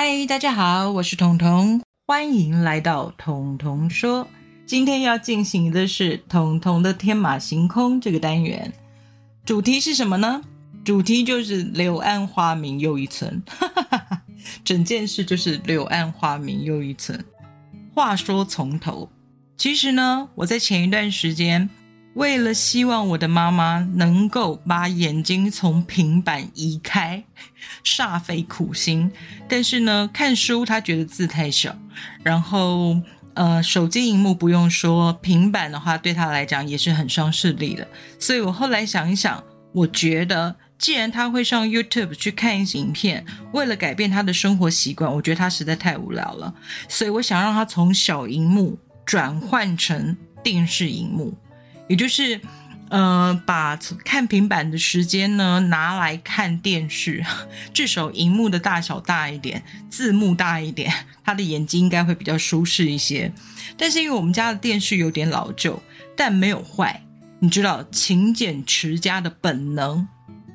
嗨，大家好，我是彤彤，欢迎来到彤彤说。今天要进行的是彤彤的天马行空这个单元，主题是什么呢？主题就是柳暗花明又一村，整件事就是柳暗花明又一村。话说从头，其实呢，我在前一段时间。为了希望我的妈妈能够把眼睛从平板移开，煞费苦心。但是呢，看书她觉得字太小，然后呃，手机荧幕不用说，平板的话对她来讲也是很伤视力的。所以我后来想一想，我觉得既然她会上 YouTube 去看影片，为了改变她的生活习惯，我觉得她实在太无聊了。所以我想让她从小荧幕转换成电视荧幕。也就是，呃，把看平板的时间呢拿来看电视，至少荧幕的大小大一点，字幕大一点，他的眼睛应该会比较舒适一些。但是因为我们家的电视有点老旧，但没有坏。你知道勤俭持家的本能，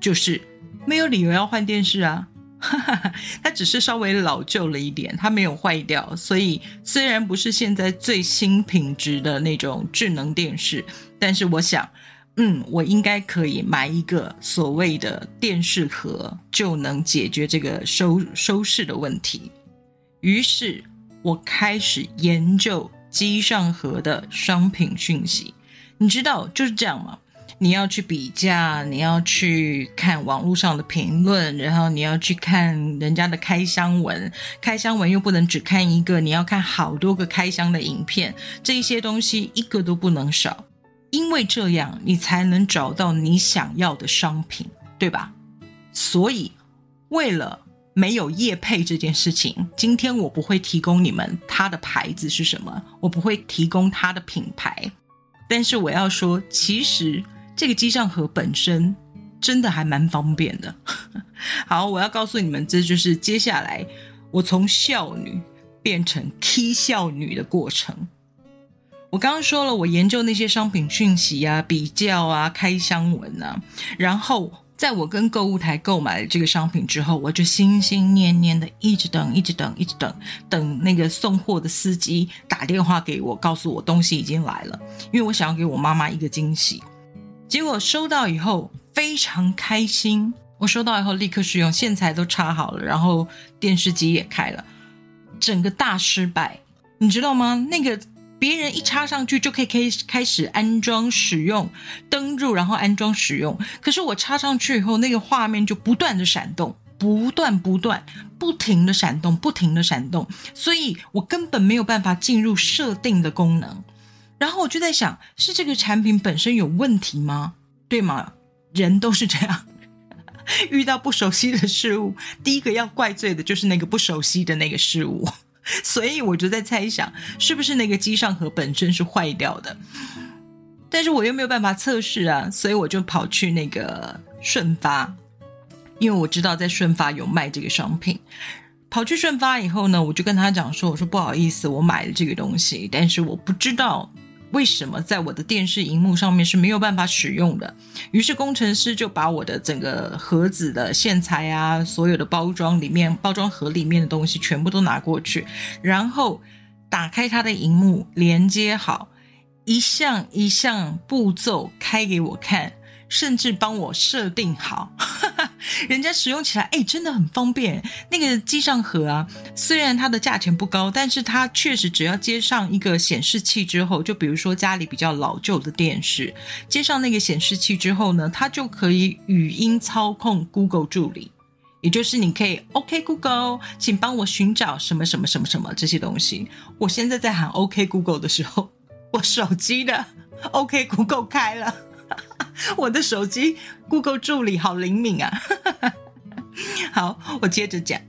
就是没有理由要换电视啊。哈哈它只是稍微老旧了一点，它没有坏掉，所以虽然不是现在最新品质的那种智能电视，但是我想，嗯，我应该可以买一个所谓的电视盒，就能解决这个收收视的问题。于是我开始研究机上盒的商品讯息，你知道就是这样吗？你要去比价，你要去看网络上的评论，然后你要去看人家的开箱文，开箱文又不能只看一个，你要看好多个开箱的影片，这一些东西一个都不能少，因为这样你才能找到你想要的商品，对吧？所以为了没有业配这件事情，今天我不会提供你们它的牌子是什么，我不会提供它的品牌，但是我要说，其实。这个机上盒本身真的还蛮方便的。好，我要告诉你们，这就是接下来我从少女变成 K 少女的过程。我刚刚说了，我研究那些商品讯息啊、比较啊、开箱文啊，然后在我跟购物台购买了这个商品之后，我就心心念念的一直等、一直等、一直等，等那个送货的司机打电话给我，告诉我东西已经来了，因为我想要给我妈妈一个惊喜。结果收到以后非常开心，我收到以后立刻使用，线材都插好了，然后电视机也开了，整个大失败，你知道吗？那个别人一插上去就可以开开始安装使用，登入然后安装使用，可是我插上去以后，那个画面就不断的闪动，不断不断不停的闪动，不停的闪动，所以我根本没有办法进入设定的功能。然后我就在想，是这个产品本身有问题吗？对吗？人都是这样，遇到不熟悉的事物，第一个要怪罪的就是那个不熟悉的那个事物。所以我就在猜想，是不是那个机上盒本身是坏掉的？但是我又没有办法测试啊，所以我就跑去那个顺发，因为我知道在顺发有卖这个商品。跑去顺发以后呢，我就跟他讲说：“我说不好意思，我买了这个东西，但是我不知道。”为什么在我的电视荧幕上面是没有办法使用的？于是工程师就把我的整个盒子的线材啊，所有的包装里面、包装盒里面的东西全部都拿过去，然后打开它的荧幕，连接好，一项一项步骤开给我看。甚至帮我设定好，人家使用起来哎，真的很方便。那个机上盒啊，虽然它的价钱不高，但是它确实只要接上一个显示器之后，就比如说家里比较老旧的电视，接上那个显示器之后呢，它就可以语音操控 Google 助理，也就是你可以 OK Google，请帮我寻找什么什么什么什么这些东西。我现在在喊 OK Google 的时候，我手机的 OK Google 开了。我的手机 Google 助理好灵敏啊！好，我接着讲。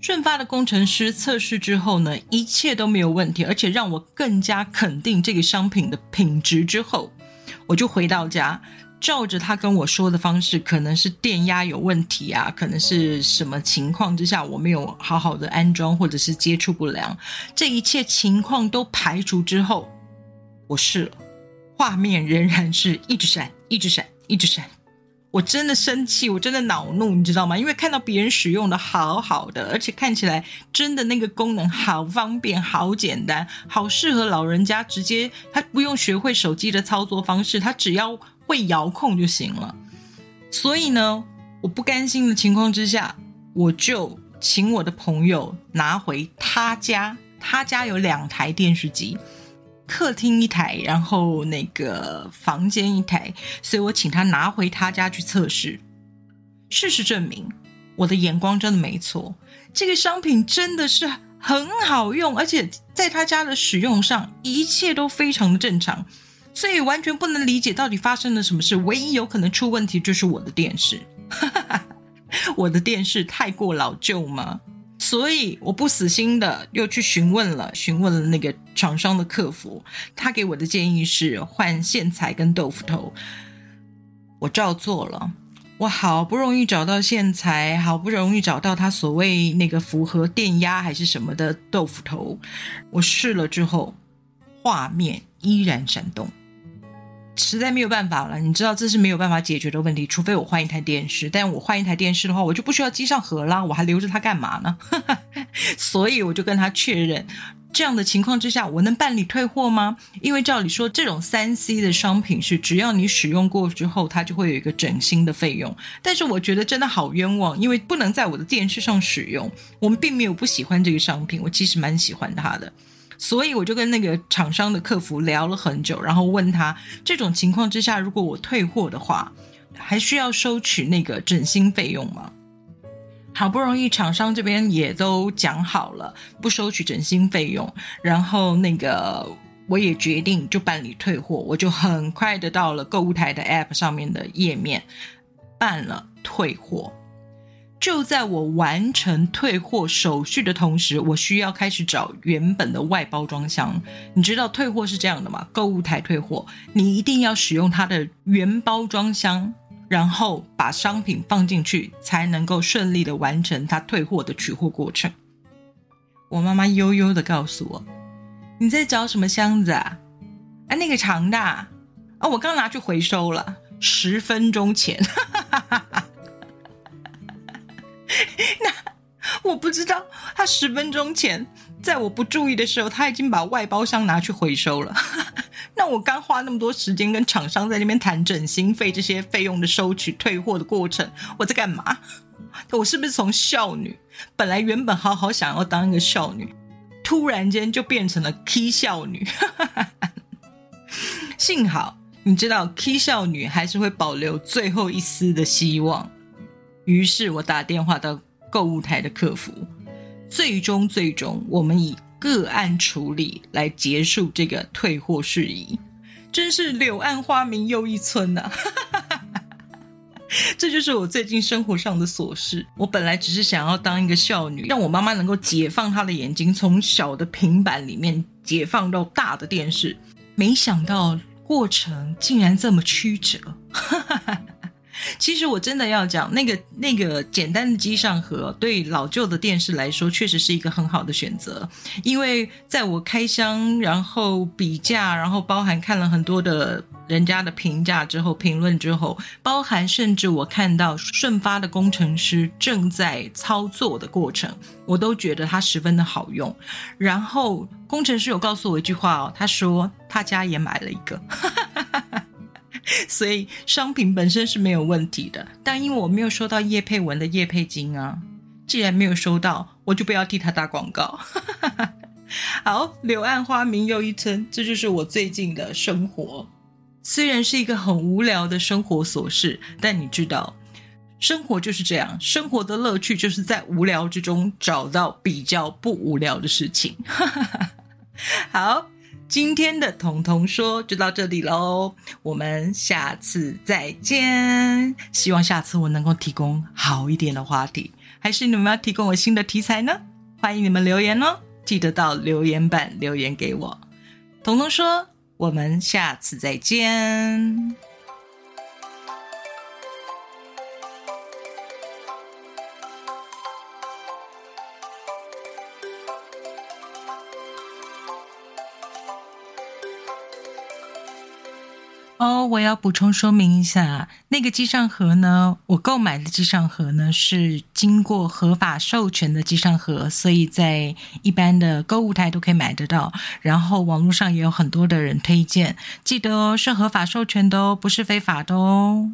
顺发的工程师测试之后呢，一切都没有问题，而且让我更加肯定这个商品的品质之后，我就回到家，照着他跟我说的方式，可能是电压有问题啊，可能是什么情况之下我没有好好的安装，或者是接触不良，这一切情况都排除之后，我试了。画面仍然是一直闪，一直闪，一直闪。我真的生气，我真的恼怒，你知道吗？因为看到别人使用的好好的，而且看起来真的那个功能好方便、好简单、好适合老人家，直接他不用学会手机的操作方式，他只要会遥控就行了。所以呢，我不甘心的情况之下，我就请我的朋友拿回他家，他家有两台电视机。客厅一台，然后那个房间一台，所以我请他拿回他家去测试。事实证明，我的眼光真的没错，这个商品真的是很好用，而且在他家的使用上，一切都非常的正常，所以完全不能理解到底发生了什么事。唯一有可能出问题就是我的电视，我的电视太过老旧吗？所以我不死心的又去询问了，询问了那个厂商的客服，他给我的建议是换线材跟豆腐头，我照做了。我好不容易找到线材，好不容易找到他所谓那个符合电压还是什么的豆腐头，我试了之后，画面依然闪动。实在没有办法了，你知道这是没有办法解决的问题，除非我换一台电视。但我换一台电视的话，我就不需要机上盒啦，我还留着它干嘛呢？所以我就跟他确认，这样的情况之下，我能办理退货吗？因为照理说，这种三 C 的商品是只要你使用过之后，它就会有一个整新的费用。但是我觉得真的好冤枉，因为不能在我的电视上使用。我们并没有不喜欢这个商品，我其实蛮喜欢它的。所以我就跟那个厂商的客服聊了很久，然后问他这种情况之下，如果我退货的话，还需要收取那个整新费用吗？好不容易厂商这边也都讲好了，不收取整新费用，然后那个我也决定就办理退货，我就很快的到了购物台的 App 上面的页面办了退货。就在我完成退货手续的同时，我需要开始找原本的外包装箱。你知道退货是这样的吗？购物台退货，你一定要使用它的原包装箱，然后把商品放进去，才能够顺利的完成它退货的取货过程。我妈妈悠悠的告诉我：“你在找什么箱子啊？啊，那个长的啊，我刚拿去回收了，十分钟前。”哈哈哈哈我不知道，他十分钟前在我不注意的时候，他已经把外包箱拿去回收了。那我刚花那么多时间跟厂商在那边谈整新费这些费用的收取、退货的过程，我在干嘛？我是不是从少女本来原本好好想要当一个少女，突然间就变成了 K 少女？幸好你知道，K 少女还是会保留最后一丝的希望。于是我打电话到购物台的客服，最终最终我们以个案处理来结束这个退货事宜，真是柳暗花明又一村呐！这就是我最近生活上的琐事。我本来只是想要当一个少女，让我妈妈能够解放她的眼睛，从小的平板里面解放到大的电视，没想到过程竟然这么曲折。其实我真的要讲，那个那个简单的机上盒对老旧的电视来说，确实是一个很好的选择。因为在我开箱，然后比价，然后包含看了很多的人家的评价之后、评论之后，包含甚至我看到顺发的工程师正在操作的过程，我都觉得它十分的好用。然后工程师有告诉我一句话哦，他说他家也买了一个。哈哈哈哈所以商品本身是没有问题的，但因为我没有收到叶佩文的叶佩金啊，既然没有收到，我就不要替他打广告。好，柳暗花明又一村，这就是我最近的生活。虽然是一个很无聊的生活琐事，但你知道，生活就是这样，生活的乐趣就是在无聊之中找到比较不无聊的事情。好。今天的彤彤说就到这里喽，我们下次再见。希望下次我能够提供好一点的话题，还是你们要提供我新的题材呢？欢迎你们留言哦，记得到留言板留言给我。彤彤说，我们下次再见。我要补充说明一下，那个机上盒呢，我购买的机上盒呢是经过合法授权的机上盒，所以在一般的购物台都可以买得到。然后网络上也有很多的人推荐，记得哦，是合法授权的哦，不是非法的哦。